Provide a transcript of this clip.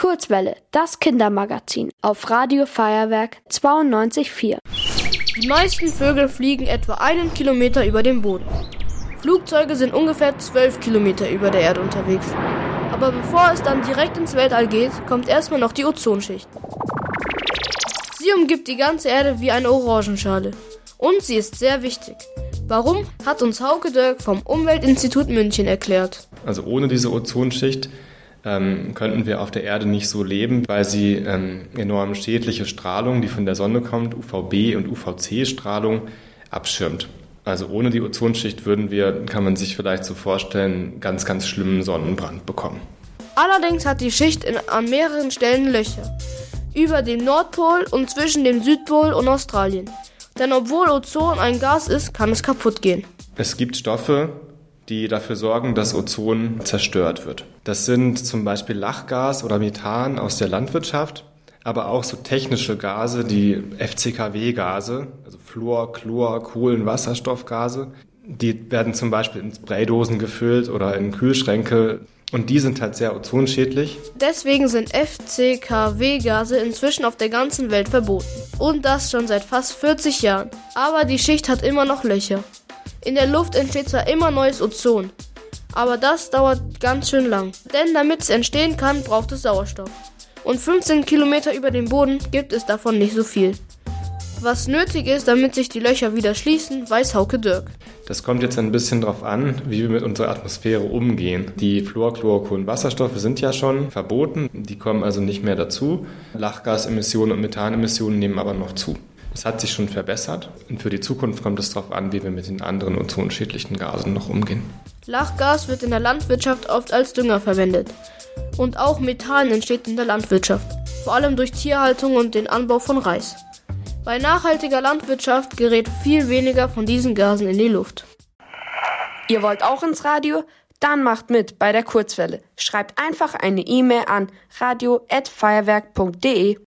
Kurzwelle, das Kindermagazin auf Radio Feuerwerk 92.4. Die meisten Vögel fliegen etwa einen Kilometer über dem Boden. Flugzeuge sind ungefähr zwölf Kilometer über der Erde unterwegs. Aber bevor es dann direkt ins Weltall geht, kommt erstmal noch die Ozonschicht. Sie umgibt die ganze Erde wie eine Orangenschale. Und sie ist sehr wichtig. Warum, hat uns Hauke Dirk vom Umweltinstitut München erklärt. Also ohne diese Ozonschicht ähm, könnten wir auf der Erde nicht so leben, weil sie ähm, enorm schädliche Strahlung, die von der Sonne kommt, UVB und UVC-Strahlung, abschirmt. Also ohne die Ozonschicht würden wir, kann man sich vielleicht so vorstellen, ganz, ganz schlimmen Sonnenbrand bekommen. Allerdings hat die Schicht in, an mehreren Stellen Löcher. Über dem Nordpol und zwischen dem Südpol und Australien. Denn obwohl Ozon ein Gas ist, kann es kaputt gehen. Es gibt Stoffe, die dafür sorgen, dass Ozon zerstört wird. Das sind zum Beispiel Lachgas oder Methan aus der Landwirtschaft, aber auch so technische Gase, die FCKW-Gase, also Fluor, Chlor, Kohlenwasserstoffgase. Die werden zum Beispiel in Spraydosen gefüllt oder in Kühlschränke. Und die sind halt sehr ozonschädlich. Deswegen sind FCKW-Gase inzwischen auf der ganzen Welt verboten. Und das schon seit fast 40 Jahren. Aber die Schicht hat immer noch Löcher. In der Luft entsteht zwar immer neues Ozon, aber das dauert ganz schön lang. Denn damit es entstehen kann, braucht es Sauerstoff. Und 15 Kilometer über dem Boden gibt es davon nicht so viel. Was nötig ist, damit sich die Löcher wieder schließen, weiß Hauke Dirk. Das kommt jetzt ein bisschen darauf an, wie wir mit unserer Atmosphäre umgehen. Die Fluor, Chlor, Kohlenwasserstoffe sind ja schon verboten, die kommen also nicht mehr dazu. Lachgasemissionen und Methanemissionen nehmen aber noch zu. Es hat sich schon verbessert und für die Zukunft kommt es darauf an, wie wir mit den anderen ozonschädlichen Gasen noch umgehen. Lachgas wird in der Landwirtschaft oft als Dünger verwendet. Und auch Methan entsteht in der Landwirtschaft, vor allem durch Tierhaltung und den Anbau von Reis. Bei nachhaltiger Landwirtschaft gerät viel weniger von diesen Gasen in die Luft. Ihr wollt auch ins Radio? Dann macht mit bei der Kurzwelle. Schreibt einfach eine E-Mail an radio@feuerwerk.de.